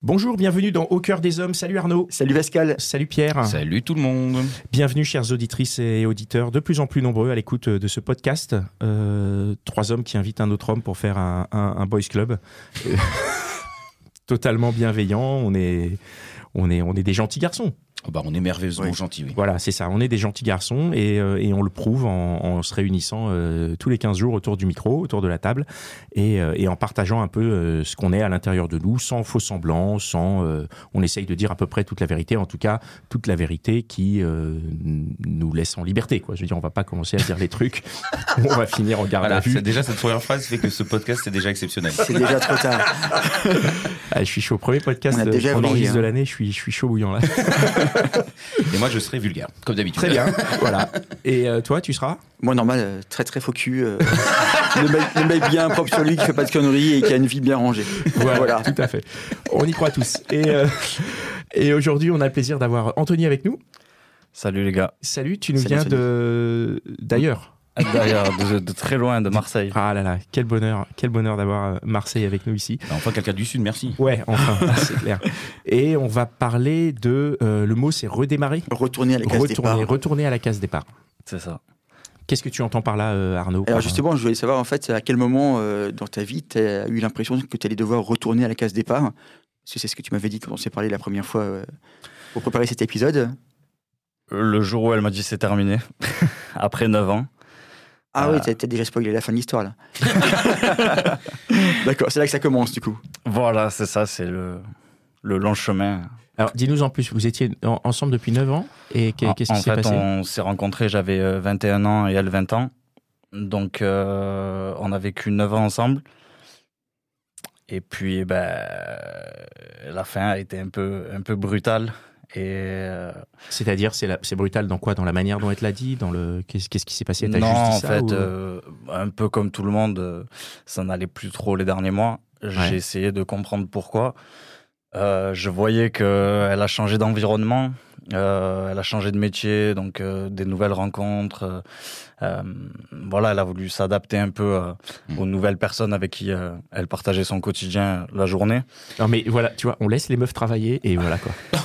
Bonjour, bienvenue dans Au cœur des hommes. Salut Arnaud. Salut Pascal. Salut Pierre. Salut tout le monde. Bienvenue chères auditrices et auditeurs, de plus en plus nombreux à l'écoute de ce podcast. Euh, trois hommes qui invitent un autre homme pour faire un, un- un boys club. Euh, Totalement bienveillant. On est, on est, on est des gentils garçons. Oh bah, on est merveilleusement Oui. gentils, oui. Voilà, c'est ça. On est des gentils garçons et, euh, et on le prouve en, en se réunissant euh, tous les 15 jours autour du micro, autour de la table et, euh, et en partageant un peu euh, ce qu'on est à l'intérieur de nous, sans faux semblants, sans. euh, on essaye de dire à peu près toute la vérité, en tout cas toute la vérité qui euh, nous laisse en liberté. Quoi. Je veux dire, on va pas commencer à dire les trucs. on va finir en garde à Voilà, vue. c'est- déjà cette première phrase fait que ce podcast c'est déjà exceptionnel. C'est déjà trop tard. Ah, je suis chaud. Premier podcast On a déjà brillé, enregistre de hein. l'année. Je suis, je suis chaud bouillant là. Et moi je serai vulgaire, comme d'habitude. Très bien. voilà. Et euh, toi, tu seras? Moi, normal, euh, très très faux cul. euh, le, mec, le mec bien propre sur lui, qui fait pas de conneries et qui a une vie bien rangée. Voilà. Tout à fait. On y croit tous. Et, euh, et aujourd'hui, on a le plaisir d'avoir Anthony avec nous. Salut les gars. Salut, tu nous Salut, viens Anthony. de d'ailleurs. Derrière, de, de très loin, de Marseille. Ah là là, quel bonheur, quel bonheur d'avoir euh, Marseille avec nous ici. Bah, Enfin quelqu'un du sud, merci. Ouais, enfin, c'est clair. Et on va parler de euh, le mot, c'est redémarrer, Retourner à la case retourner, départ. retourner à la case départ. C'est ça. Qu'est-ce que tu entends par là, euh, Arnaud? Alors justement, je voulais savoir en fait à quel moment euh, dans ta vie tu as eu l'impression que tu allais devoir retourner à la case départ? Parce que c'est ce que tu m'avais dit quand on s'est parlé la première fois euh, pour préparer cet épisode. Le jour où elle m'a dit c'est terminé, après 9 ans. Ah Euh. oui, t'as t'as déjà spoilé la fin de l'histoire là. D'accord, c'est là que ça commence du coup. Voilà, c'est ça, c'est le, le long chemin. Alors, dis-nous en plus, vous étiez en- ensemble depuis 9 ans et qu'est-ce qui en s'est fait, passé on s'est rencontrés, j'avais euh, 21 ans et elle 20 ans. Donc, euh, on a vécu 9 ans ensemble. Et puis, ben, la fin a été un peu, un peu brutale. Et euh, C'est-à-dire, c'est la- c'est brutal dans quoi? Dans la manière dont elle te l'a dit? Dans le qu'est-ce qu'est-ce qui s'est passé T'as non, en ça, fait, ou- euh, un peu comme tout le monde, euh, ça n'allait plus trop les derniers mois. Ouais. J'ai essayé de comprendre pourquoi. Euh, je voyais qu'elle a changé d'environnement, euh, elle a changé de métier, donc euh, des nouvelles rencontres. euh, euh, voilà, elle a voulu s'adapter un peu euh, Mm. aux nouvelles personnes avec qui euh, elle partageait son quotidien la journée. Non mais voilà, tu vois, on laisse les meufs travailler et voilà quoi.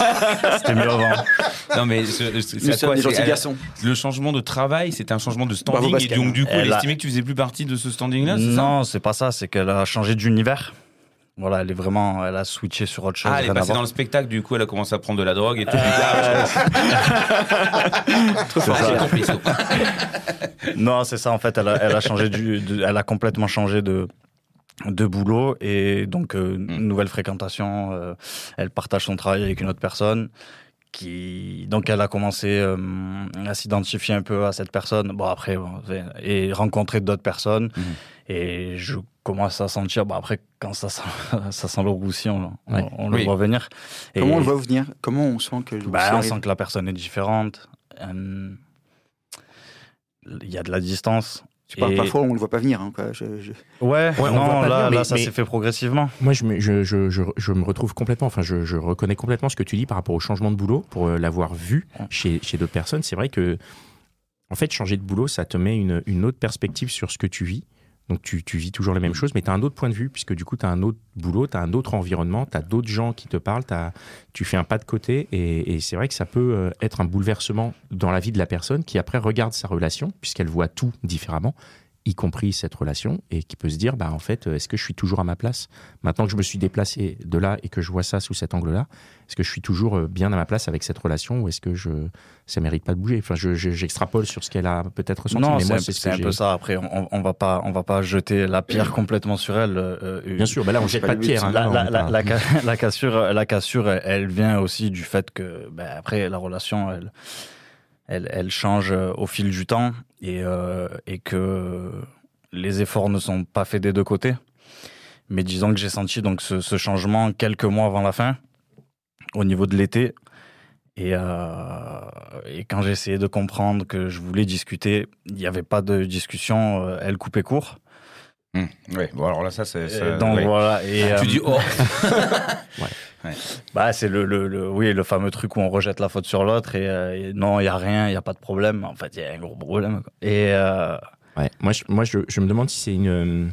C'était mieux avant. Non mais c'est quoi des garçons. Le changement de travail, c'était un changement de standing et donc du coup, Elle elle a- estimait que tu faisais plus partie de ce standing-là, Non, c'est pas ça, c'est qu'elle a changé d'univers. Voilà, elle est vraiment, elle a switché sur autre chose. Ah, elle est passée dans le spectacle, du coup, elle a commencé à prendre de la drogue et tout. Euh, Trop fort. Ah. Non, c'est ça en fait. Elle a, elle a changé du, de- elle a complètement changé de de boulot et donc euh, Mm. nouvelle fréquentation. euh, elle partage son travail avec une autre personne. Qui donc elle a commencé euh, à s'identifier un peu à cette personne. Bon après bon, et rencontrer d'autres personnes Mhm. et je commence à sentir. Bon après quand ça sent, ça sent le on, le voit venir. Et- Comment on le voit venir? Comment on sent que le bah, on sent que la personne est différente. Il y a de la distance. Tu parles Et- parfois, on le voit pas venir. hein, quoi. Je- je- Ouais, on non, là, venir, mais- là, ça mais- s'est fait progressivement. Moi, je me, je, je, je, je me retrouve complètement, enfin, je, je reconnais complètement ce que tu dis par rapport au changement de boulot, pour euh, l'avoir vu chez, chez d'autres personnes. C'est vrai que, en fait, changer de boulot, ça te met une, une autre perspective sur ce que tu vis. Donc, tu, tu vis toujours les mêmes choses, mais tu as un autre point de vue, puisque du coup, tu as un autre boulot, tu as un autre environnement, tu as d'autres gens qui te parlent, t'as- tu fais un pas de côté, et, et c'est vrai que ça peut euh, être un bouleversement dans la vie de la personne qui, après, regarde sa relation, puisqu'elle voit tout différemment, y compris cette relation, et qui peut se dire, bah, en fait, est-ce que je suis toujours à ma place? Maintenant que je me suis déplacé de là et que je vois ça sous cet angle-là, est-ce que je suis toujours euh, bien à ma place avec cette relation ou est-ce que je, ça mérite pas de bouger? Enfin, je- je- j'extrapole sur ce qu'elle a peut-être ressenti, Non, mais c'est un, peu ça. Après, on, on va pas, on va pas jeter la pierre complètement sur elle. euh, Bien sûr, bah là, on C'est jette pas de but, pierre. hein, la, non, la- la- ca- cassure, la cassure, elle, elle vient aussi du fait que, ben, après, la relation, elle, elle, elle change euh, au fil du temps et, euh, et que les efforts ne sont pas faits des deux côtés. Mais disons que j'ai senti donc ce, ce changement quelques mois avant la fin, au niveau de l'été. Et, euh, et quand j'ai essayé de comprendre que je voulais discuter, il n'y avait pas de discussion, euh, elle coupait court. Hum, Ouais, bon, alors là, ça, c'est. Donc ouais. voilà. Et, Tu euh, dis, oh Bah, c'est le, le, le- oui, le fameux truc où on rejette la faute sur l'autre et, euh, et non, il n'y a rien, il n'y a pas de problème. En fait, il y a un gros problème. quoi. Et euh, Ouais. Moi, je, moi je, je me demande si c'est une, euh,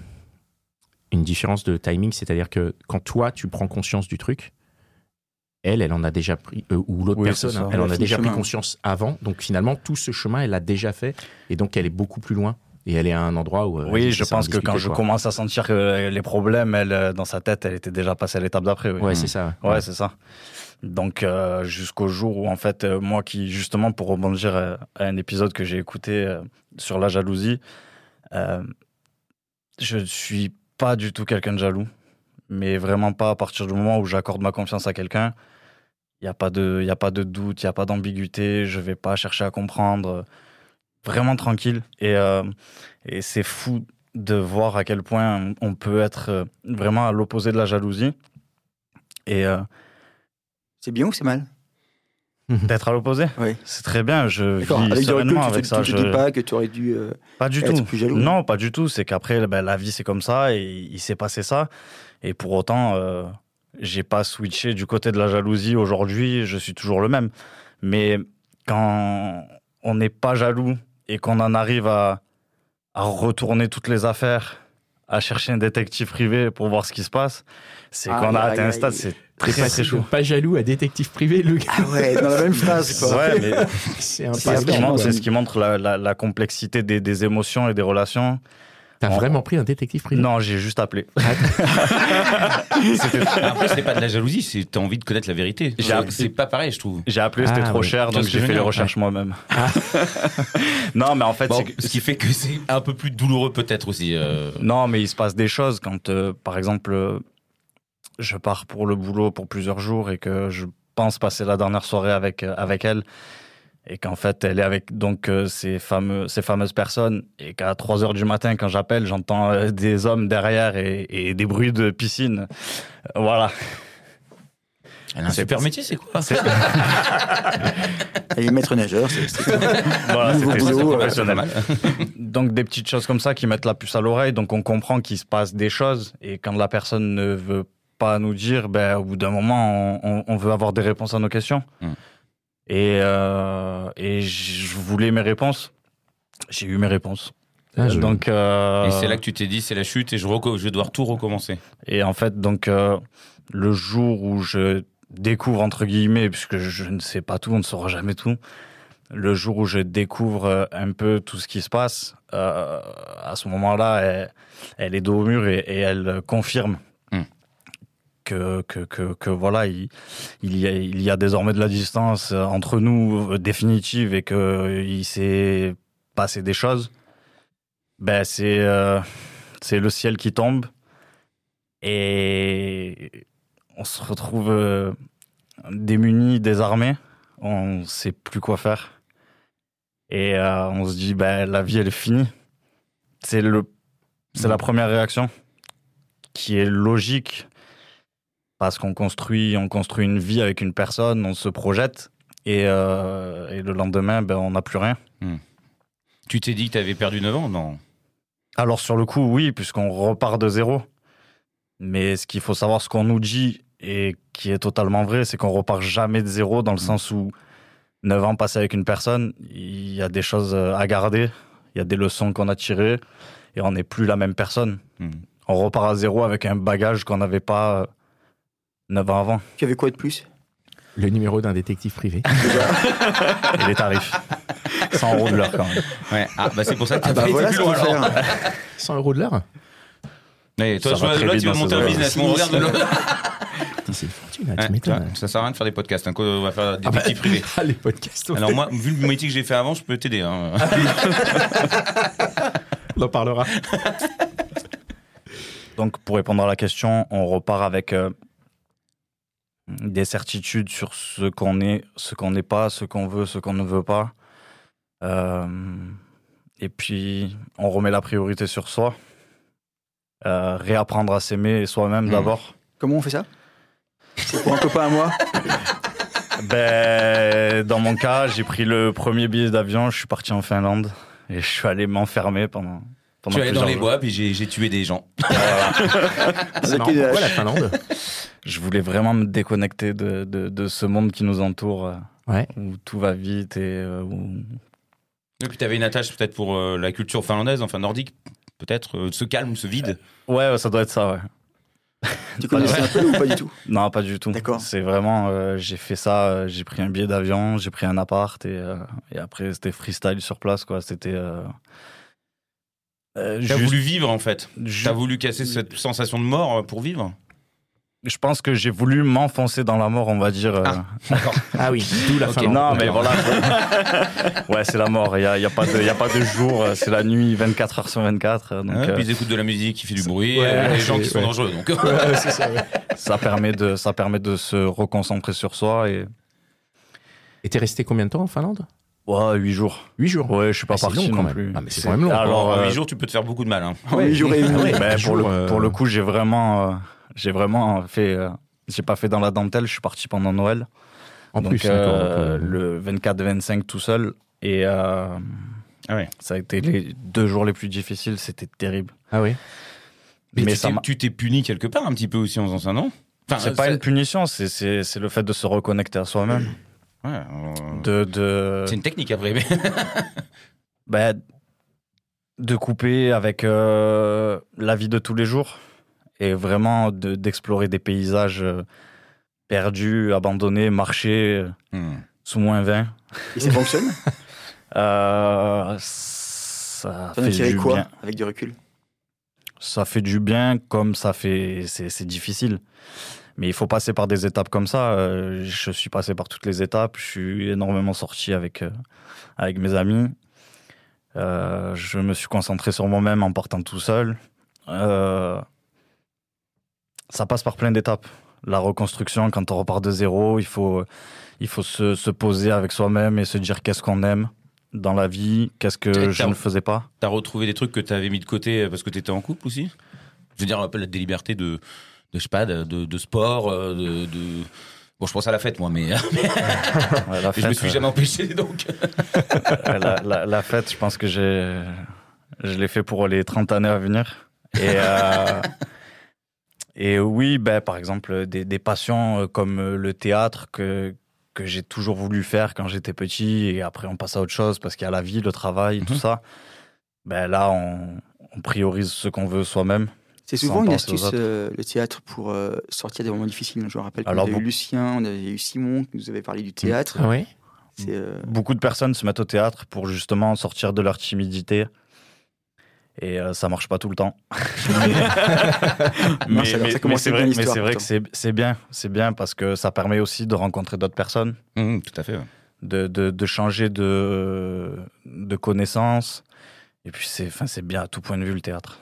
une différence de timing, c'est-à-dire que quand toi, tu prends conscience du truc, elle, elle en a déjà pris, euh, ou l'autre Oui, personne, hein, elle en a déjà pris conscience avant. Donc finalement, tout ce chemin, elle l'a déjà fait. Et donc, elle est beaucoup plus loin. Et elle est à un endroit où. euh, oui, je pense que quand je commence à sentir que les problèmes, elle, euh, dans sa tête, elle était déjà passée à l'étape d'après. Oui. Ouais, c'est ça. Ouais, c'est ça. Donc euh, jusqu'au jour où en fait euh, moi qui justement pour rebondir à un épisode que j'ai écouté euh, sur la jalousie, je suis pas du tout quelqu'un de jaloux, mais vraiment pas à partir du moment où j'accorde ma confiance à quelqu'un. Il y a pas de il y a pas de doute, il y a pas d'ambiguïté, je vais pas chercher à comprendre. Vraiment tranquille et euh, et c'est fou de voir à quel point on peut être euh, vraiment à l'opposé de la jalousie. Et euh, C'est bien ou c'est mal? D'être à l'opposé? Oui. C'est très bien, je vis Avec recul, sereinement tu avec ça. tu je- dis pas que tu aurais dû. euh, Pas du être tout. plus jaloux. Non, pas du tout. C'est qu'après, ben, la vie, c'est comme ça et il s'est passé ça. Et pour autant, euh, j'ai pas switché du côté de la jalousie aujourd'hui. Je suis toujours le même. Mais quand on n'est pas jaloux et qu'on en arrive à, à retourner toutes les affaires, à chercher un détective privé pour voir ce qui se passe, c'est qu'on a atteint un stade, c'est très, passé très chaud. pas jaloux à détective privé, le gars. Ah ouais, dans la même phrase, quoi. Ouais, mais C'est un C'est C'est ce, qui montre, ouais. ce qui montre la, la- la complexité des, des émotions et des relations. T'as On- vraiment pris un détective privé? Non, j'ai juste appelé. Après, c'est pas de la jalousie, c'est t'as envie de connaître la vérité. C'est pas pareil, je trouve. J'ai appelé, c'était Ah, trop oui. cher, donc j'ai fait les recherches moi-même. non, mais en fait, Bon, c'est que- ce qui fait que c'est un peu plus douloureux peut-être aussi. euh. non, mais il se passe des choses quand, euh, par exemple, euh, je pars pour le boulot pour plusieurs jours et que je pense passer la dernière soirée avec euh, avec elle et qu'en fait elle est avec donc euh, ces fameux ces fameuses personnes. Et qu'à 3 heures du matin quand j'appelle j'entends euh, des hommes derrière et, et des bruits de piscine. Euh, voilà. Elle a un super métier, c'est quoi Elle est maître nageur, c'est c'est- voilà boulot, professionnel. Donc des petites choses comme ça qui mettent la puce à l'oreille, donc on comprend qu'il se passe des choses. Et quand la personne ne veut pas nous dire, ben, au bout d'un moment, on, on- on veut avoir des réponses à nos questions. Mm. Et, euh, et je voulais mes réponses. J'ai eu mes réponses. Ah, je- donc, euh, Et c'est là que tu t'es dit, c'est la chute et je, je vais devoir tout recommencer. et en fait, donc euh, le jour où je découvre entre guillemets, puisque je ne sais pas tout, on ne saura jamais tout. Le jour où je découvre un peu tout ce qui se passe, euh, à ce moment-là, elle, elle est dos au mur et, et elle confirme. Que, que, que, que voilà, il, il, y a, il y a désormais de la distance entre nous euh, définitive et que euh, s'est passé des choses. Ben c'est euh, c'est le ciel qui tombe et on se retrouve euh, démunis, désarmés. On sait plus quoi faire. Et euh, on se dit, ben, la vie, elle est finie. C'est le, c'est la première réaction qui est logique parce qu'on construit, on construit une vie avec une personne, on se projette et, euh, et le lendemain, ben, on n'a plus rien. Tu t'es dit que t'avais perdu 9 ans Non? Alors sur le coup, oui, puisqu'on repart de zéro. Mais ce qu'il faut savoir, ce qu'on nous dit et qui est totalement vrai, c'est qu'on repart jamais de zéro dans le sens où 9 ans passés avec une personne, il y a des choses à garder, il y a des leçons qu'on a tirées et on n'est plus la même personne. Hmm. On repart à zéro avec un bagage qu'on n'avait pas euh, 9 ans avant. Tu avais quoi de plus? Le numéro d'un détective privé. Et les tarifs. 100 euros de l'heure quand même. Ouais. Ah, bah c'est pour ça que Ah bah pas voilà été ce plus qu'il loin faut alors. faire. 100 euros de l'heure? Mais toi, Ça va très là, vite tu veux dans monter un business, mais on regarde de l'autre. Putain, C'est une fortune, là, Ouais, tu m'étonnes. tu vois, Ça sert à rien de faire des podcasts. hein, quoi, on va faire des Ah bah, détectives privés. ah, les podcasts. Alors moi, vu le métier que j'ai fait avant, je peux t'aider. hein. on en parlera. Donc, pour répondre à la question, on repart avec euh, des certitudes sur ce qu'on est, ce qu'on n'est pas, ce qu'on veut, ce qu'on ne veut pas. Euh, et puis, on remet la priorité sur soi. Euh, réapprendre à s'aimer soi-même Mhm. d'abord. Comment on fait ça? C'est pour un copain à moi? Ben, dans mon cas, j'ai pris le premier billet d'avion, je suis parti en Finlande et je suis allé m'enfermer pendant. Je pendant suis allé dans plusieurs les jours. bois, puis j'ai tué des gens. C'est une Pourquoi hache. la Finlande? Je voulais vraiment me déconnecter de, de, de ce monde qui nous entoure, euh, Ouais. où tout va vite et euh, où Et puis t'avais une attache peut-être pour euh, la culture finlandaise, enfin nordique, peut-être, euh, ce calme, ce vide. Ouais, ouais, ça doit être ça, ouais. Tu connaissais un peu ou pas du tout? Non, pas du tout. D'accord. C'est vraiment, euh, j'ai fait ça, euh, j'ai pris un billet d'avion, j'ai pris un appart et, euh, et après c'était freestyle sur place, quoi. C'était. Euh, euh, T'as juste- voulu vivre en fait. T'as voulu casser cette sensation de mort pour vivre? Je pense que j'ai voulu m'enfoncer dans la mort, on va dire. euh. Ah oui, d'où la Ok, Finlande. Non, mais voilà. ouais, c'est la mort. Il n'y a, y a, pas de- il y a pas de jour. euh, C'est la nuit, 24 heures sur 24. euh, Donc, Ouais, euh, Puis ils écoutent de la musique qui fait du bruit, Ouais, c'est- gens qui sont ouais. dangereux. Donc Ouais, ça, ouais. ça, permet de, ça permet de se reconcentrer sur soi. Et Et t'es resté combien de temps en Finlande? Ouais, 8 jours. 8 jours. Ouais, je suis pas Ah, parti long, non même. plus. Ah, mais c'est quand même long. Alors, euh, 8 jours, tu peux te faire beaucoup de mal. hein. En huit jours et demi. Ah pour, jours, le, pour le coup, j'ai vraiment, euh, j'ai vraiment fait. euh, j'ai pas fait dans la dentelle. Je suis parti pendant Noël. En donc, plus, euh, euh, le 24-25 tout seul. Et euh, Ah ouais. ça a été les deux jours les plus difficiles. C'était terrible. Ah oui. Mais, Mais tu ça t'es- m'a- tu t'es puni quelque part un petit peu aussi en faisant ça, non? Enfin, c'est pas une punition, c'est- le fait de se reconnecter à soi-même. Ouais, euh, De, de, C'est une technique après. mais- bah, de couper avec euh, la vie de tous les jours et vraiment de- d'explorer des paysages euh, perdus, abandonnés, marcher euh, Hmm. sous moins 20. Et ça fonctionne? Euh, ça T'en fait tiré du quoi bien. avec du recul? Ça fait du bien comme ça fait. C'est difficile. Mais il faut passer par des étapes comme ça. Je suis passé par toutes les étapes. Je suis énormément sorti avec, avec mes amis. Euh, je me suis concentré sur moi-même en partant tout seul. Euh, ça passe par plein d'étapes. La reconstruction, quand on repart de zéro, il faut, il faut se, se poser avec soi-même et se dire qu'est-ce qu'on aime dans la vie, qu'est-ce que je ne faisais pas. T'as retrouvé des trucs que t'avais mis de côté parce que t'étais en couple aussi? Je veux dire, un peu la- des libertés de, de je sais pas, de, de- sport, euh, de, de- Bon, je pense à la fête, moi, mais, Ouais, la je me suis ouais. jamais empêché, donc. La, la- la fête, je pense que j'ai, je l'ai fait pour les 30 années à venir. Et, euh, et oui, ben, par exemple, des, des passions euh, comme euh, le théâtre que, que j'ai toujours voulu faire quand j'étais petit. Et après, on passe à autre chose parce qu'il y a la vie, le travail, tout Mhm. ça. Ben, là, on, on priorise ce qu'on veut soi-même. C'est souvent une astuce, euh, le théâtre, pour euh, sortir des moments difficiles. Je me rappelle qu'on avait eu bon. Lucien, on avait eu Simon qui nous avait parlé du théâtre. Euh, Beaucoup de personnes se mettent au théâtre pour justement sortir de leur timidité. Et euh, ça marche pas tout le temps. C'est vrai, mais c'est vrai que c'est bien. C'est bien parce que ça permet aussi de rencontrer d'autres personnes, Hum, tout à fait. ouais. de, de, de changer de, de connaissances. Et puis c'est enfin, c'est bien à tout point de vue le théâtre.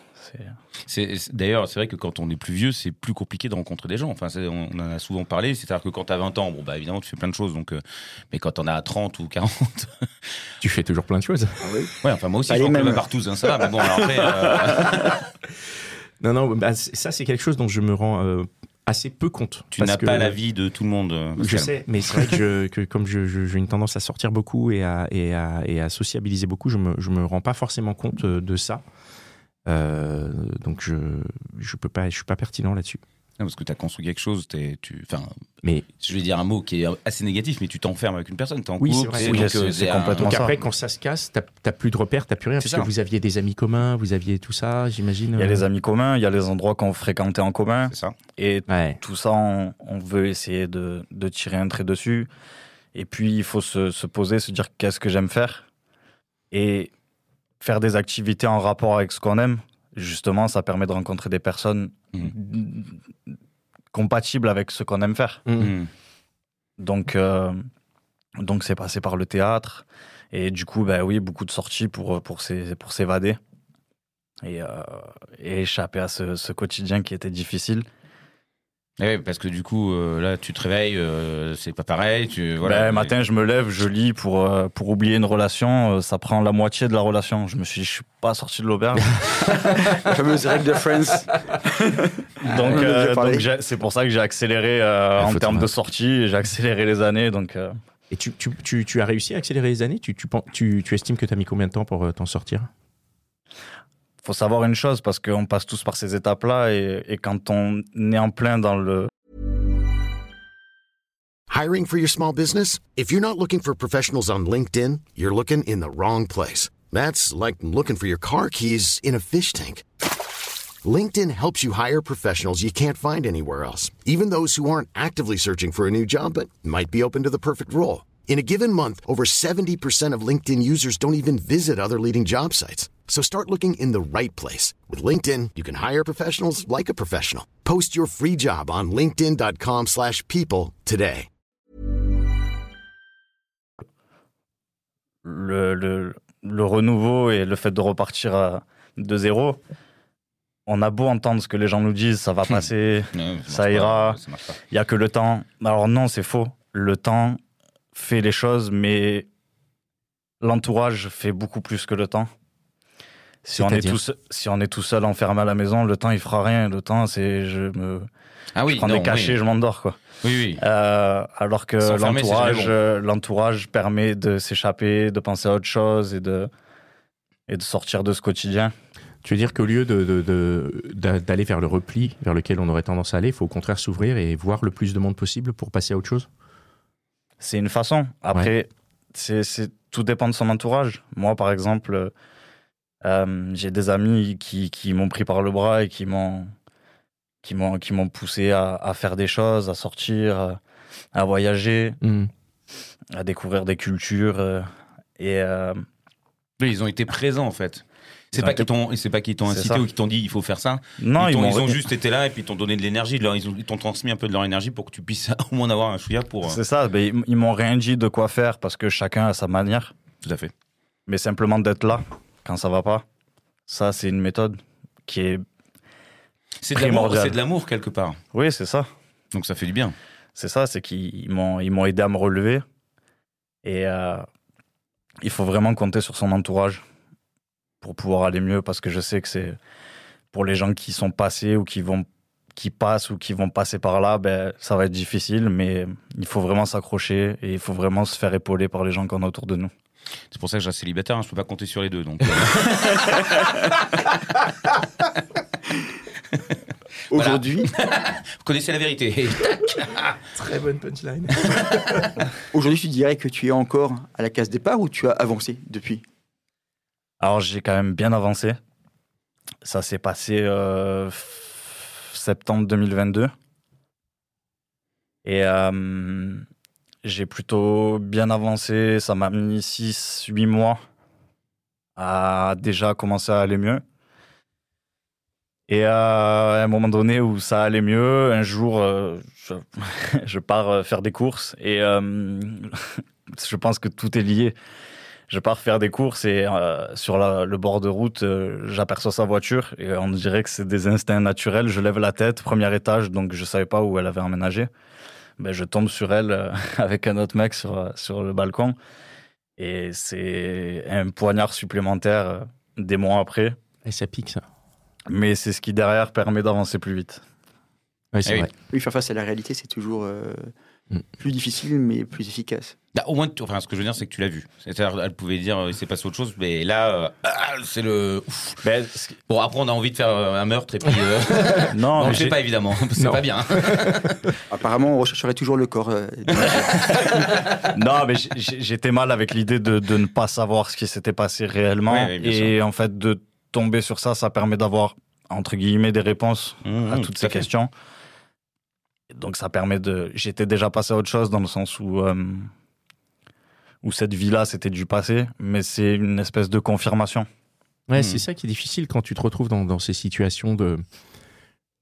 D'ailleurs, c'est vrai que quand on est plus vieux, c'est plus compliqué de rencontrer des gens. Enfin, on en a souvent parlé. C'est-à-dire que quand tu as 20 ans, bon, bah, évidemment, tu fais plein de choses. Donc, euh, mais quand on a 30 ou 40, Tu fais toujours plein de choses. ah oui. ouais, enfin, moi aussi, Pas je rencontre partouze, hein, ça va. Mais bon, alors après, euh, Non, non, bah, ça, c'est quelque chose dont je me rends euh, assez peu compte. tu n'as pas la vie de tout le monde. Je sais, mais c'est vrai que, je- que comme je- je- j'ai une tendance à sortir beaucoup et à, et à, et à sociabiliser beaucoup, je me, je me rends pas forcément compte de ça. Euh, donc je je peux pas, je suis pas pertinent là-dessus. Non, parce que tu as construit quelque chose, t'es- tu, enfin, Mais je vais dire un mot qui est assez négatif, mais tu t'enfermes avec une personne, t'es en Oui, c'est couple, Oui, c'est- euh, c'est un- complètement donc après, quand ça se casse, t'as t'as plus de repères, t'as plus rien, C'est parce que ça. vous aviez des amis communs, vous aviez tout ça, j'imagine. Il y a euh, les amis communs, il y a les endroits qu'on fréquentait en commun. C'est ça. Et Ouais. tout ça, on, on veut essayer de, de tirer un trait dessus. Et puis, il faut se, se poser, se dire qu'est-ce que j'aime faire? Et faire des activités en rapport avec ce qu'on aime. Justement, ça permet de rencontrer des personnes compatibles avec ce qu'on aime faire. Mm. Donc, euh, donc c'est passé par le théâtre. Et du coup, bah oui, beaucoup de sorties pour, pour, s'é- pour s'évader. Et, euh, et échapper à ce, ce quotidien qui était difficile. Eh oui, parce que du coup, euh, là, tu te réveilles, euh, c'est pas pareil. Tu, voilà, Ben, matin, je me lève, je lis pour, euh, pour oublier une relation. euh, ça prend la moitié de la relation. Je me suis dit, je suis pas sorti de l'auberge. La fameuse règle de Friends. donc, euh, c'est pour ça que j'ai accéléré euh, en termes de sortie. J'ai accéléré les années. Donc, euh, Et tu, tu, tu, tu as réussi à accélérer les années? Tu, tu, tu, tu estimes que tu as mis combien de temps pour euh, t'en sortir? Faut savoir une chose parce qu'on passe tous par ces étapes-là. Et, et quand on est en plein dans le, Hiring for your small business? If you're not looking for professionals on LinkedIn, you're looking in the wrong place. That's like looking for your car keys in a fish tank. LinkedIn helps you hire professionals you can't find anywhere else, even those who aren't actively searching for a new job but might be open to the perfect role. In a given month, over 70% of LinkedIn users don't even visit other leading job sites. So start looking in the right place. With LinkedIn, you can hire professionals like a professional. Post your free job on linkedin.com/people slash people today. le, le, le renouveau et le fait de repartir à- de zéro, on a beau entendre ce que les gens nous disent, ça va passer, Ouais, Ça ira. ça pas. il y a que le temps. Alors non, c'est faux. Le temps fait les choses, mais l'entourage fait beaucoup plus que le temps. Si on, est tout seul, si on est tout seul enfermé à la maison, le temps il fera rien. Le temps, c'est je me Ah oui, je prends non, des cachets, oui. je m'endors quoi. Oui, oui. Euh, alors que l'entourage, bon. l'entourage permet de s'échapper, de penser à autre chose et de, et de sortir de ce quotidien. Tu veux dire qu'au lieu de, de- de- d'aller vers le repli vers lequel on aurait tendance à aller, il faut au contraire s'ouvrir et voir le plus de monde possible pour passer à autre chose? C'est une façon. Après, c'est, c'est- tout dépend de son entourage. Moi, par exemple, euh, j'ai des amis qui, qui m'ont pris par le bras et qui m'ont, qui m'ont, qui m'ont poussé à, à faire des choses, à sortir, à, à voyager, Hmm. à découvrir des cultures. euh, et euh, Oui, ils ont été présents en fait. C'est pas été- qu'ils t'ont, c'est pas qu'ils t'ont incité ça. ou qu'ils t'ont dit il faut faire ça. non, ils, ont juste été là et puis ils t'ont donné de l'énergie. Ils ont- ils t'ont transmis un peu de leur énergie pour que tu puisses au moins avoir un chouïa pour. C'est ça, ben, ils, ils m'ont rien dit de quoi faire parce que chacun a sa manière. Tout à fait. Mais simplement d'être là quand ça va pas, ça c'est une méthode qui est. C'est de l'amour, Primordial. c'est de l'amour quelque part. Oui, c'est ça. Donc ça fait du bien. C'est ça, c'est qu'ils m'ont ils m'ont aidé à me relever. Et euh, il faut vraiment compter sur son entourage pour pouvoir aller mieux parce que je sais que c'est pour les gens qui sont passés ou qui vont qui passent ou qui vont passer par là, ben, ça va être difficile, mais il faut vraiment s'accrocher et il faut vraiment se faire épauler par les gens qu'on a autour de nous. C'est pour ça que je reste célibataire. hein, Je peux pas compter sur les deux. Donc. euh, Aujourd'hui, Vous connaissez la vérité. Très bonne punchline. aujourd'hui, tu dirais que tu es encore à la case départ ou tu as avancé depuis? Alors j'ai quand même bien avancé. Ça s'est passé euh, septembre 2022. Et euh, j'ai plutôt bien avancé. Ça m'a mis 6-8 mois à déjà commencer à aller mieux. Et à un moment donné où ça allait mieux, un jour, euh, je, pars euh, faire des courses et euh, je pense que tout est lié je pars faire des courses et sur le bord de route, j'aperçois sa voiture et on dirait que c'est des instincts naturels. Je lève la tête, premier étage, donc je savais pas où elle avait emménagé. Ben, je tombe sur elle euh, avec un autre mec sur, euh, sur le balcon et c'est un poignard supplémentaire euh, des mois après. Et ça pique, ça. Mais c'est ce qui derrière permet d'avancer plus vite. C'est Eh oui. vrai. Oui, faire face à la réalité, c'est toujours euh, Mm. plus difficile, mais plus efficace. Bah, au moins, tu- enfin, ce que je veux dire, c'est que tu l'as vu. C'est-à-dire, elle pouvait dire, euh, il s'est passé autre chose, mais là, euh, ah, c'est le. ouf. Ben, ce qui- Bon, après, on a envie de faire euh, un meurtre et puis. euh, non, on mais le fait j'ai- pas évidemment. C'est Non. pas bien. Apparemment, on rechercherait toujours le corps. euh, non, mais j'étais mal avec l'idée de, de ne pas savoir ce qui s'était passé réellement. Oui, oui, bien et en fait, de tomber sur ça, ça permet d'avoir, entre guillemets, des réponses à Mmh, toutes tout ces fait. questions. Donc ça permet de... J'étais déjà passé à autre chose dans le sens où, euh, où cette vie-là, c'était du passé, mais c'est une espèce de confirmation. Ouais, Hmm. c'est ça qui est difficile quand tu te retrouves dans, dans ces situations de,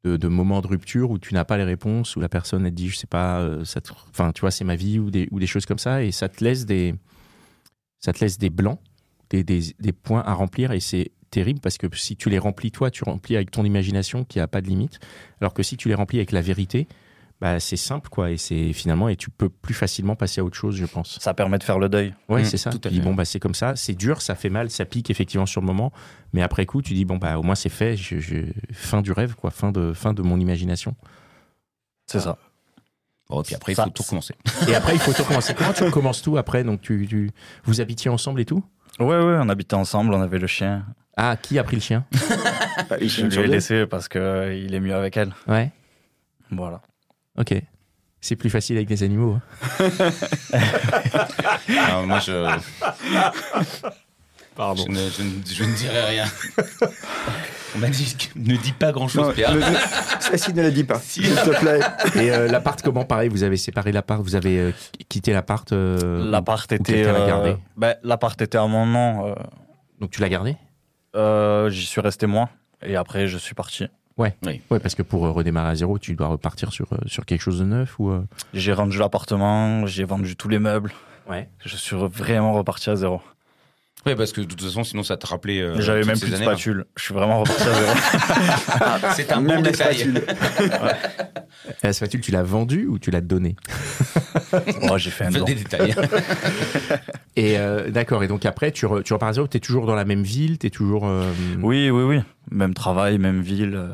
de, de moments de rupture où tu n'as pas les réponses, où la personne elle te dit, je sais pas, euh, ça te- enfin, tu vois, c'est ma vie ou des, ou des choses comme ça, et ça te laisse des, ça te laisse des blancs, des, des, des points à remplir, et c'est terribles parce que si tu les remplis toi, tu remplis avec ton imagination qui a pas de limite, alors que si tu les remplis avec la vérité, bah, c'est simple quoi et c'est finalement et tu peux plus facilement passer à autre chose, je pense. Ça permet de faire le deuil. Ouais, Mm, c'est ça. tout Tu dis bon bah c'est comme ça, c'est dur, ça fait mal, ça pique effectivement sur le moment, mais après coup tu dis bon bah au moins c'est fait, je, je- fin du rêve quoi, fin de fin de mon imagination. C'est ça. Bon, puis après, il Ça- faut tout recommencer. Et après il faut tout recommencer. Comment tu recommences tout après? Donc tu, tu vous habitiez ensemble et tout? Ouais, ouais, on habitait ensemble, on avait le chien. Ah qui a pris le chien? Bah, il Je tient lui sur ai deux. laissé parce que euh, il est mieux avec elle. Ouais. Voilà. Ok. C'est plus facile avec les animaux. hein. Alors, moi, je, Pardon. je, ne, je ne- je ne dirai rien. On m'a dit ne dis pas grand Non, chose, Pierre. ne- ne- le dis pas, s'il te plaît. Et euh, l'appart comment pareil Vous avez séparé l'appart, vous avez euh, quitté l'appart. euh, L'appart ou était. l'a euh, ben, L'appart était à mon nom. euh, Donc tu l'as gardé? Euh, J'y suis resté moi. Et après, je suis parti. Ouais, parce que pour euh, redémarrer à zéro, tu dois repartir sur, euh, sur quelque chose de neuf ou. euh, J'ai rendu l'appartement, j'ai vendu tous les meubles. Ouais. Je suis vraiment reparti à zéro. Oui, parce que de toute façon, sinon, ça te rappelait. euh, J'avais même ces plus de spatule. Je suis vraiment reparti à zéro. C'est un bon Même les détail. spatules. La spatule, tu l'as vendue ou tu l'as donnée Moi, j'ai fait un don. Des détails. Et euh, d'accord, et donc après, tu, re- tu repars à zéro, tu es toujours dans la même ville, tu es toujours. euh, Oui, oui, oui. Même travail, même ville. euh,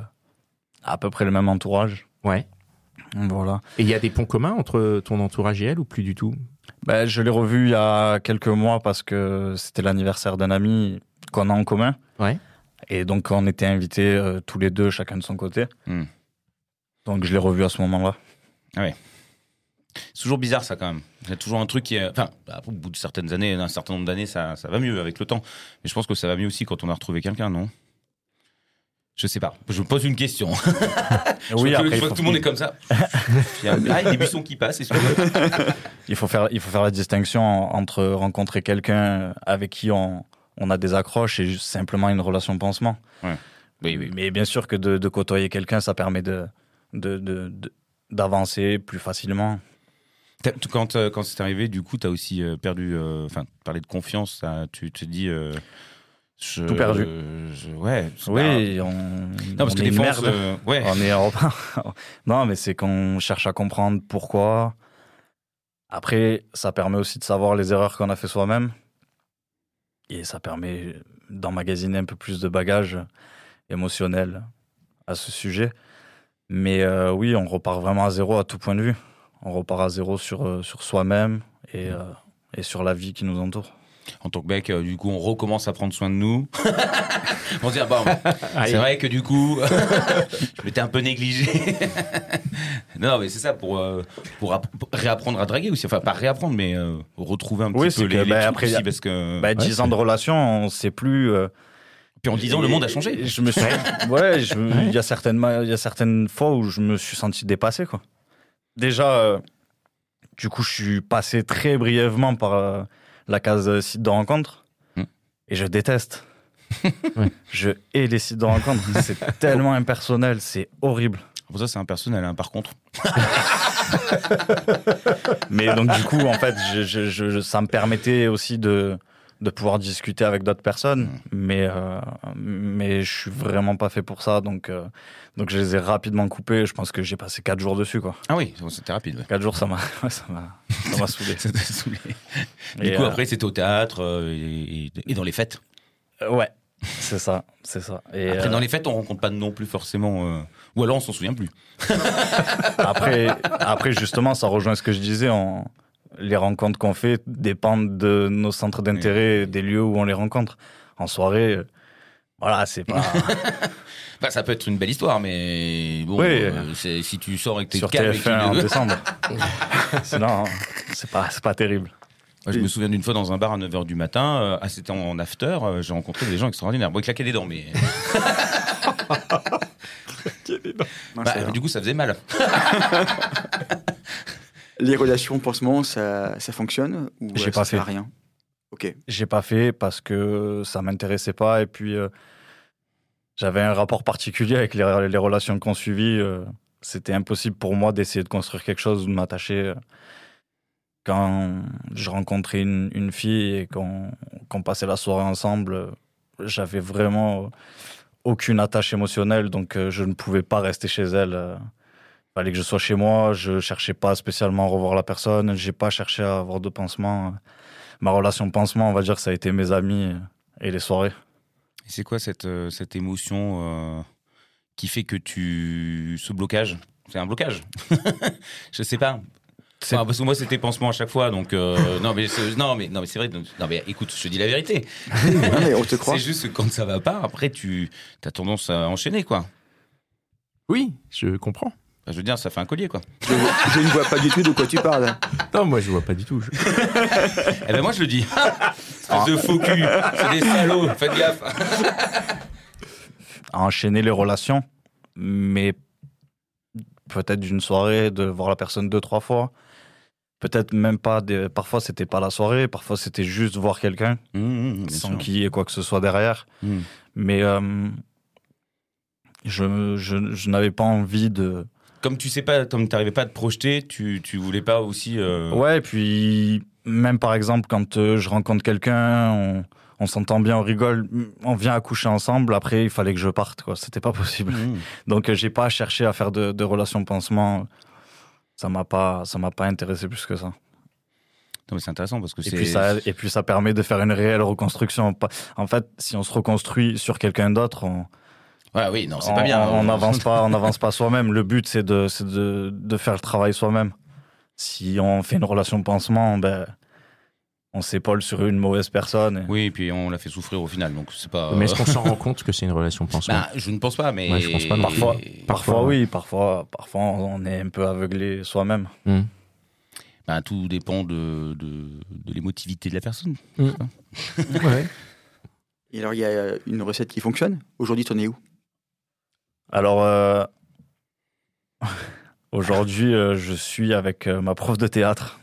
à peu près le même entourage. Ouais. Voilà. Et il y a des ponts communs entre ton entourage et elle ou plus du tout? Ben, je l'ai revu il y a quelques mois parce que c'était l'anniversaire d'un ami qu'on a en commun. Ouais. Et donc, on était invités euh, tous les deux, chacun de son côté. Hmm. Donc, je l'ai revu à ce moment-là. C'est toujours bizarre, ça, quand même. Il y a toujours un truc qui est. Enfin, bah, au bout de certaines années, d'un certain nombre d'années, ça, ça va mieux avec le temps. Mais je pense que ça va mieux aussi quand on a retrouvé quelqu'un, non? Je sais pas. Je me pose une question. je que, après, je vois que tout le monde est comme ça. Il y a ah, il y a des buissons qui passent. il faut faire, il faut faire la distinction entre rencontrer quelqu'un avec qui on, on a des accroches et simplement une relation pansement. Oui, oui. Mais bien sûr que de, de côtoyer quelqu'un, ça permet de, d'avancer plus facilement. Quand, euh, quand c'est arrivé, du coup, tu as aussi euh, perdu. euh, Enfin, parler de confiance, tu te dis. euh, je- Tout perdu. je- ouais. Oui, on, Non, parce on que est on merde. se- ouais. On est en- non, mais c'est qu'on cherche à comprendre pourquoi. Après, ça permet aussi de savoir les erreurs qu'on a fait soi-même. Et ça permet d'emmagasiner un peu plus de bagages émotionnels à ce sujet. Mais euh, oui, on repart vraiment à zéro à tout point de vue. On repart à zéro sur, euh, sur soi-même et, euh, et sur la vie qui nous entoure. En tant que mec, euh, du coup, on recommence à prendre soin de nous. on se dit, ah, bon, c'est vrai que du coup, je m'étais un peu négligé. non, mais c'est ça, pour, euh, pour, app- pour réapprendre à draguer aussi. Enfin, pas réapprendre, mais euh, retrouver un petit Oui, peu les, que, les bah, trucs après, aussi, parce que... Bah, 10 ans de relation, on sait plus. euh, puis en 10 ans, le monde a changé. Et Je me suis, ouais, je- il y a certaines, fois où je me suis senti dépassé, quoi. Déjà, du coup, je suis passé très brièvement par la case euh, site de rencontre Hmm. et je déteste. Je hais les sites de rencontre. C'est tellement impersonnel, c'est horrible. Pour ça, c'est impersonnel, hein, par contre. Mais donc, du coup, en fait, je- je- je- ça me permettait aussi de, de pouvoir discuter avec d'autres personnes. Mais, euh, mais je suis vraiment pas fait pour ça. Donc, euh, donc je les ai rapidement coupés. Je pense que j'ai passé 4 jours dessus. Quoi. Ah oui, c'était rapide. Ouais. 4 jours, ça m'a ouais, ça m'a ça m'a saoulé. Ça saoulé. Du coup, euh, après, c'était au théâtre euh, et, dans les fêtes. Ouais, c'est ça. C'est ça. Et, Après, dans les fêtes, on rencontre pas non plus forcément. Ou alors, on s'en souvient plus. après, après, justement, ça rejoint ce que je disais. On, les rencontres qu'on fait dépendent de nos centres d'intérêt, des lieux où on les rencontre. En soirée, euh, voilà, c'est pas. Bah, ça peut être une belle histoire, mais bon, Oui. euh, si tu sors avec tes sur câbles et que tu TF1 en le- décembre. Sinon, hein, c'est pas, c'est pas terrible. Moi, je me souviens d'une fois dans un bar à 9h du matin, euh, ah, c'était en, en after, euh, j'ai rencontré des gens extraordinaires. Bon, ils claquaient des dents, mais. Non, Bah, ça va. du coup, ça faisait mal. Les relations pansement, ça, ça fonctionne ou J'ai euh, pas ça sert à fait. rien? Ok. J'ai pas fait parce que ça m'intéressait pas et puis euh, j'avais un rapport particulier avec les, les relations qu'on suivit. euh, C'était impossible pour moi d'essayer de construire quelque chose ou de m'attacher. Quand je rencontrais une, une fille et qu'on qu'on passait la soirée ensemble, j'avais vraiment aucune attache émotionnelle, donc je ne pouvais pas rester chez elle. Il fallait que je sois chez moi, je cherchais pas spécialement à revoir la personne, j'ai pas cherché à avoir de pansement. Ma relation pansement, on va dire, ça a été mes amis et les soirées. Et c'est quoi cette, euh, cette émotion euh, qui fait que tu. Ce blocage? C'est un blocage Je sais pas. Parce que moi, c'était pansement à chaque fois, donc. euh, non, mais c'est, non, mais, non, mais c'est vrai. Non, mais écoute, je te dis la vérité. Non, mais on te croit. C'est juste que quand ça va pas, après, tu as tendance à enchaîner, quoi. Oui, je comprends. Je veux dire, ça fait un collier, quoi. Je, je ne vois pas du tout de quoi tu parles. Non, moi je vois pas du tout. Je- Eh ben, moi, je le dis. Espèce de faux cul. C'est des salauds. Faites gaffe. à enchaîner les relations, mais peut-être d'une soirée, de voir la personne deux, trois fois. Peut-être même pas. Des... Parfois, c'était pas la soirée, parfois, c'était juste voir quelqu'un Mmh, mmh, sans qu'il y ait quoi que ce soit derrière. Mmh. Mais euh, je, je, je n'avais pas envie de. Comme tu sais pas, comme t'arrivais pas à te projeter, tu, tu voulais pas aussi. euh, Ouais, et puis même par exemple, quand euh, je rencontre quelqu'un, on, on s'entend bien, on rigole, on vient à coucher ensemble. Après, il fallait que je parte, quoi. C'était pas possible. mmh. Donc euh, j'ai pas cherché à faire de, de relations pansement. Ça m'a pas, ça m'a pas intéressé plus que ça. Non, mais c'est intéressant parce que Et c'est. puis ça, et puis ça permet de faire une réelle reconstruction. En fait, si on se reconstruit sur quelqu'un d'autre, on Ouais, oui, non, c'est on- pas bien. On n'avance pas, on n'avance pas soi-même. Le but c'est de, c'est de, de faire le travail soi-même. Si on fait une relation pansement, ben on s'épaule sur une mauvaise personne. et- Oui, et puis on l'a fait souffrir au final, donc c'est pas. Mais est-ce qu'on s'en rend compte que c'est une relation pansement? Bah, je ne pense pas, mais. Ouais, je pense pas. Parfois, Parfois, oui, parfois, parfois on est un peu aveuglé soi-même. Hmm. Bah, tout dépend de, de, de l'émotivité de la personne. Ouais. Et alors, il y a une recette qui fonctionne? Aujourd'hui, t'en es où? Alors, euh, aujourd'hui, euh, je suis avec euh, ma prof de théâtre.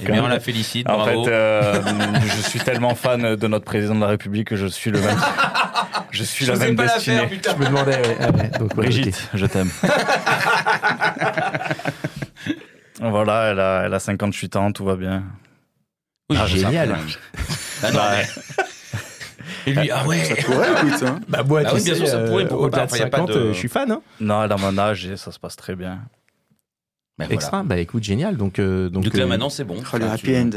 Eh bien, on la félicite, En bravo. fait, euh, je suis tellement fan de notre président de la République que je suis le même. Je suis la J'osais même pas la destinée. faire, putain. Je me demandais. ouais, ah ouais, donc, ouais, Brigitte, je t'aime. voilà, elle a, elle a 58 ans, tout va bien. Oui, Ah, génial. Ah, non, Bah, mais- Et lui, ah ouais. Ça pourrait, écoute. Hein. Bah moi, Bah tu oui, bien sais, sûr, ça pourrait, euh, pourquoi au-delà pas. de Enfin, y a pas 50, de- euh, je suis fan. Hein. non, a mon âge ça se passe très bien. Voilà. Extra. Bah écoute, génial. Donc, euh, donc, Donc là, euh, maintenant, c'est bon. Oh, le happy tu- end.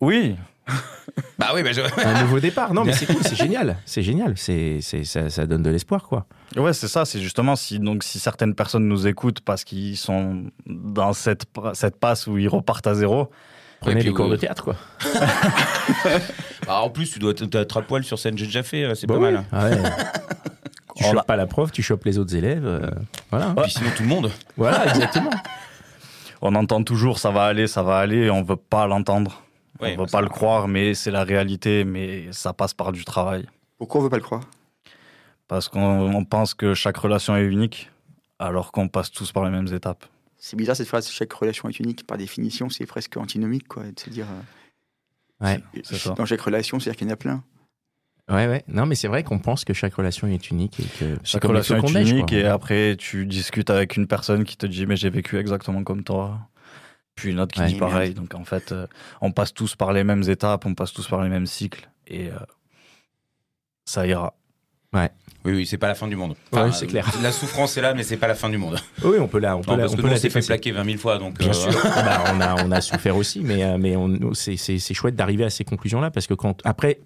Oui, Bah oui, bah je. un nouveau départ. Non, mais c'est cool, c'est génial. C'est génial. C'est, c'est, ça, ça donne de l'espoir, quoi. ouais, c'est ça. C'est justement si donc si certaines personnes nous écoutent parce qu'ils sont dans cette cette passe où ils repartent à zéro. Prenez puis, les cours euh, de théâtre, quoi. Ah, en plus, tu dois être à poil sur scène, j'ai déjà fait, euh, c'est Bah pas oui. mal. Ah ouais. tu On chopes a- pas la prof, tu chopes les autres élèves. euh, voilà. Puis sinon, tout le monde. Voilà, exactement. On entend toujours ça va aller, ça va aller, et on veut pas l'entendre. Ouais, on bah, veut pas le croire, mais c'est la réalité, mais ça passe par du travail. Pourquoi on veut pas le croire? Parce qu'on on pense que chaque relation est unique, alors qu'on passe tous par les mêmes étapes. C'est bizarre cette phrase, chaque relation est unique. Par définition, c'est presque antinomique, quoi. De se dire. euh, Ouais. c'est ça. Dans chaque relation, c'est-à-dire qu'il y en a plein. Ouais, ouais. Non, mais c'est vrai qu'on pense que chaque relation est unique et que Chaque relation est neige, unique, quoi. et après tu discutes avec une personne qui te dit mais j'ai vécu exactement comme toi. Puis une autre qui Ouais. dit pareil. Donc en fait, euh, on passe tous par les mêmes étapes, on passe tous par les mêmes cycles, et euh, ça ira. Oui, oui, c'est pas la fin du monde. Ouais, c'est clair. La souffrance est là, mais c'est pas la fin du monde. Oui, on peut la, on peut Non, la, parce on que peut nous, la on s'est fait plaquer 20 000 fois, donc. Bien euh, sûr. Bah, on, a, on a souffert aussi, mais, euh, mais on, c'est, c'est, c'est chouette d'arriver à ces conclusions-là parce que quand, après,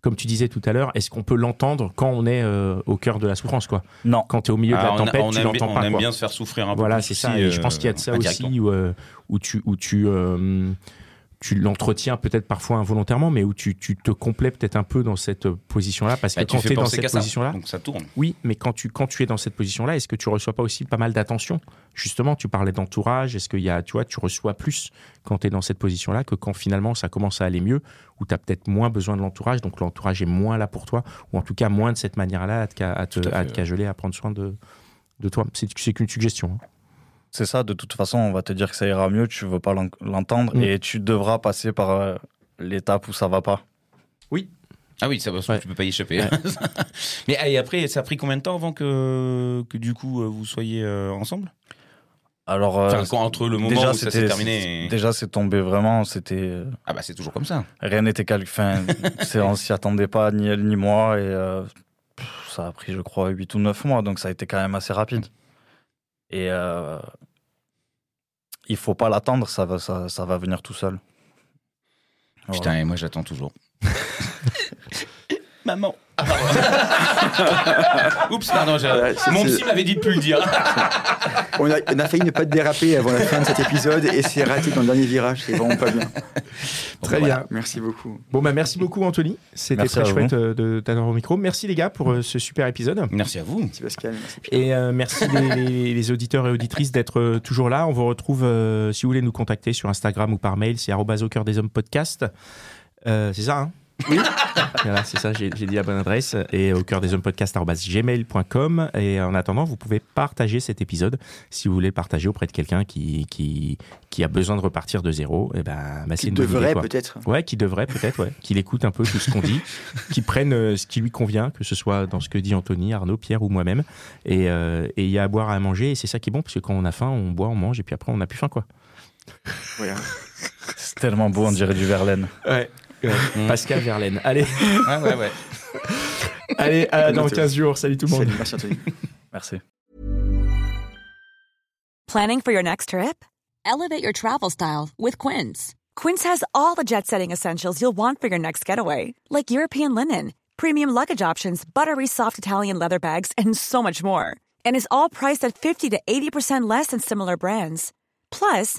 comme tu disais tout à l'heure, est-ce qu'on peut l'entendre quand on est euh, au cœur de la souffrance, quoi? Non. Quand tu es au milieu de ah, la on, a- tempête, on tu aime, l'entends on pas, aime quoi. bien se faire souffrir un peu. Voilà, plus c'est ça. je pense qu'il y a de ça aussi où, où tu, où tu, euh, tu l'entretiens peut-être parfois involontairement, mais où tu, tu te complais peut-être un peu dans cette position-là parce que Bah, tu quand tu es dans cette position-là, Donc ça tourne. oui, mais quand tu, quand tu es dans cette position-là, est-ce que tu reçois pas aussi pas mal d'attention? Justement, tu parlais d'entourage. Est-ce qu'il y a, tu vois, tu reçois plus quand tu es dans cette position-là que quand finalement ça commence à aller mieux, où tu as peut-être moins besoin de l'entourage, donc l'entourage est moins là pour toi, ou en tout cas moins de cette manière-là à te, ca- à te, Tout à à fait, te cajoler, à prendre soin de, de toi? C'est c'est qu'une suggestion. hein. C'est ça, de toute façon, on va te dire que ça ira mieux, tu veux pas l'en- l'entendre Mm. et tu devras passer par euh, l'étape où ça va pas. Ah oui, ça va, Ouais. tu peux pas y échapper. Ouais. Mais et après, ça a pris combien de temps avant que, que du coup euh, vous soyez euh, ensemble? Alors, Enfin, quand- entre le moment déjà, où ça s'est terminé. et- Déjà, c'est tombé vraiment. C'était Ah bah c'est toujours comme ça. rien n'était calculé. Enfin, c'est- on s'y attendait pas ni elle ni moi et euh, ça a pris, je crois, 8 ou 9 mois. Donc ça a été quand même assez rapide. Et euh, il faut pas l'attendre. Ça va, ça, ça va venir tout seul. Voilà. Putain, et moi j'attends toujours. Maman. Ah, pardon. Oups, pardon. je- Voilà, c'est- Mon c'est- psy m'avait dit de plus le dire. On a, on a failli ne pas déraper avant la fin de cet épisode et c'est raté dans le dernier virage. C'est vraiment pas bien. Très Voilà, bien. Merci beaucoup. Bon, bah, merci beaucoup, Anthony. C'était Merci très à chouette euh, de t'avoir au micro. Merci, les gars, pour euh, ce super épisode. Merci à vous. Merci Pascal. Merci. Et euh, merci les, les- les auditeurs et auditrices d'être euh, toujours là. On vous retrouve, euh, si vous voulez nous contacter sur Instagram ou par mail, c'est arobase au cœur des hommes podcast. Euh, c'est ça, hein? Oui. Voilà, c'est ça, j'ai dit la bonne adresse. Et au cœur des hommes podcast gmail.com. Et en attendant, vous pouvez partager cet épisode si vous voulez le partager auprès de quelqu'un qui, qui, qui a besoin de repartir de zéro. Et ben, bah, c'est une devrait peut-être. Ouais, qui devrait peut-être, ouais. Qu'il écoute un peu tout ce qu'on dit, qu'il prenne euh, ce qui lui convient, que ce soit dans ce que dit Anthony, Arnaud, Pierre ou moi-même. Et euh, et il y a à boire, à manger, et c'est ça qui est bon, parce que quand on a faim, on boit, on mange, et puis après, on n'a plus faim, quoi. C'est tellement beau, on dirait du Verlaine. Ouais. Pascal Verlaine. Allez, Ouais, ouais, ouais. allez, à dans 15 jours. Salut tout le monde. Salut, merci Anthony. Merci. Planning for your next trip? Elevate your travel style with Quince. Quince has all the jet setting essentials you'll want for your next getaway, like European linen, premium luggage options, buttery soft Italian leather bags, and so much more. And is all priced at 50 to 80% less than similar brands. Plus,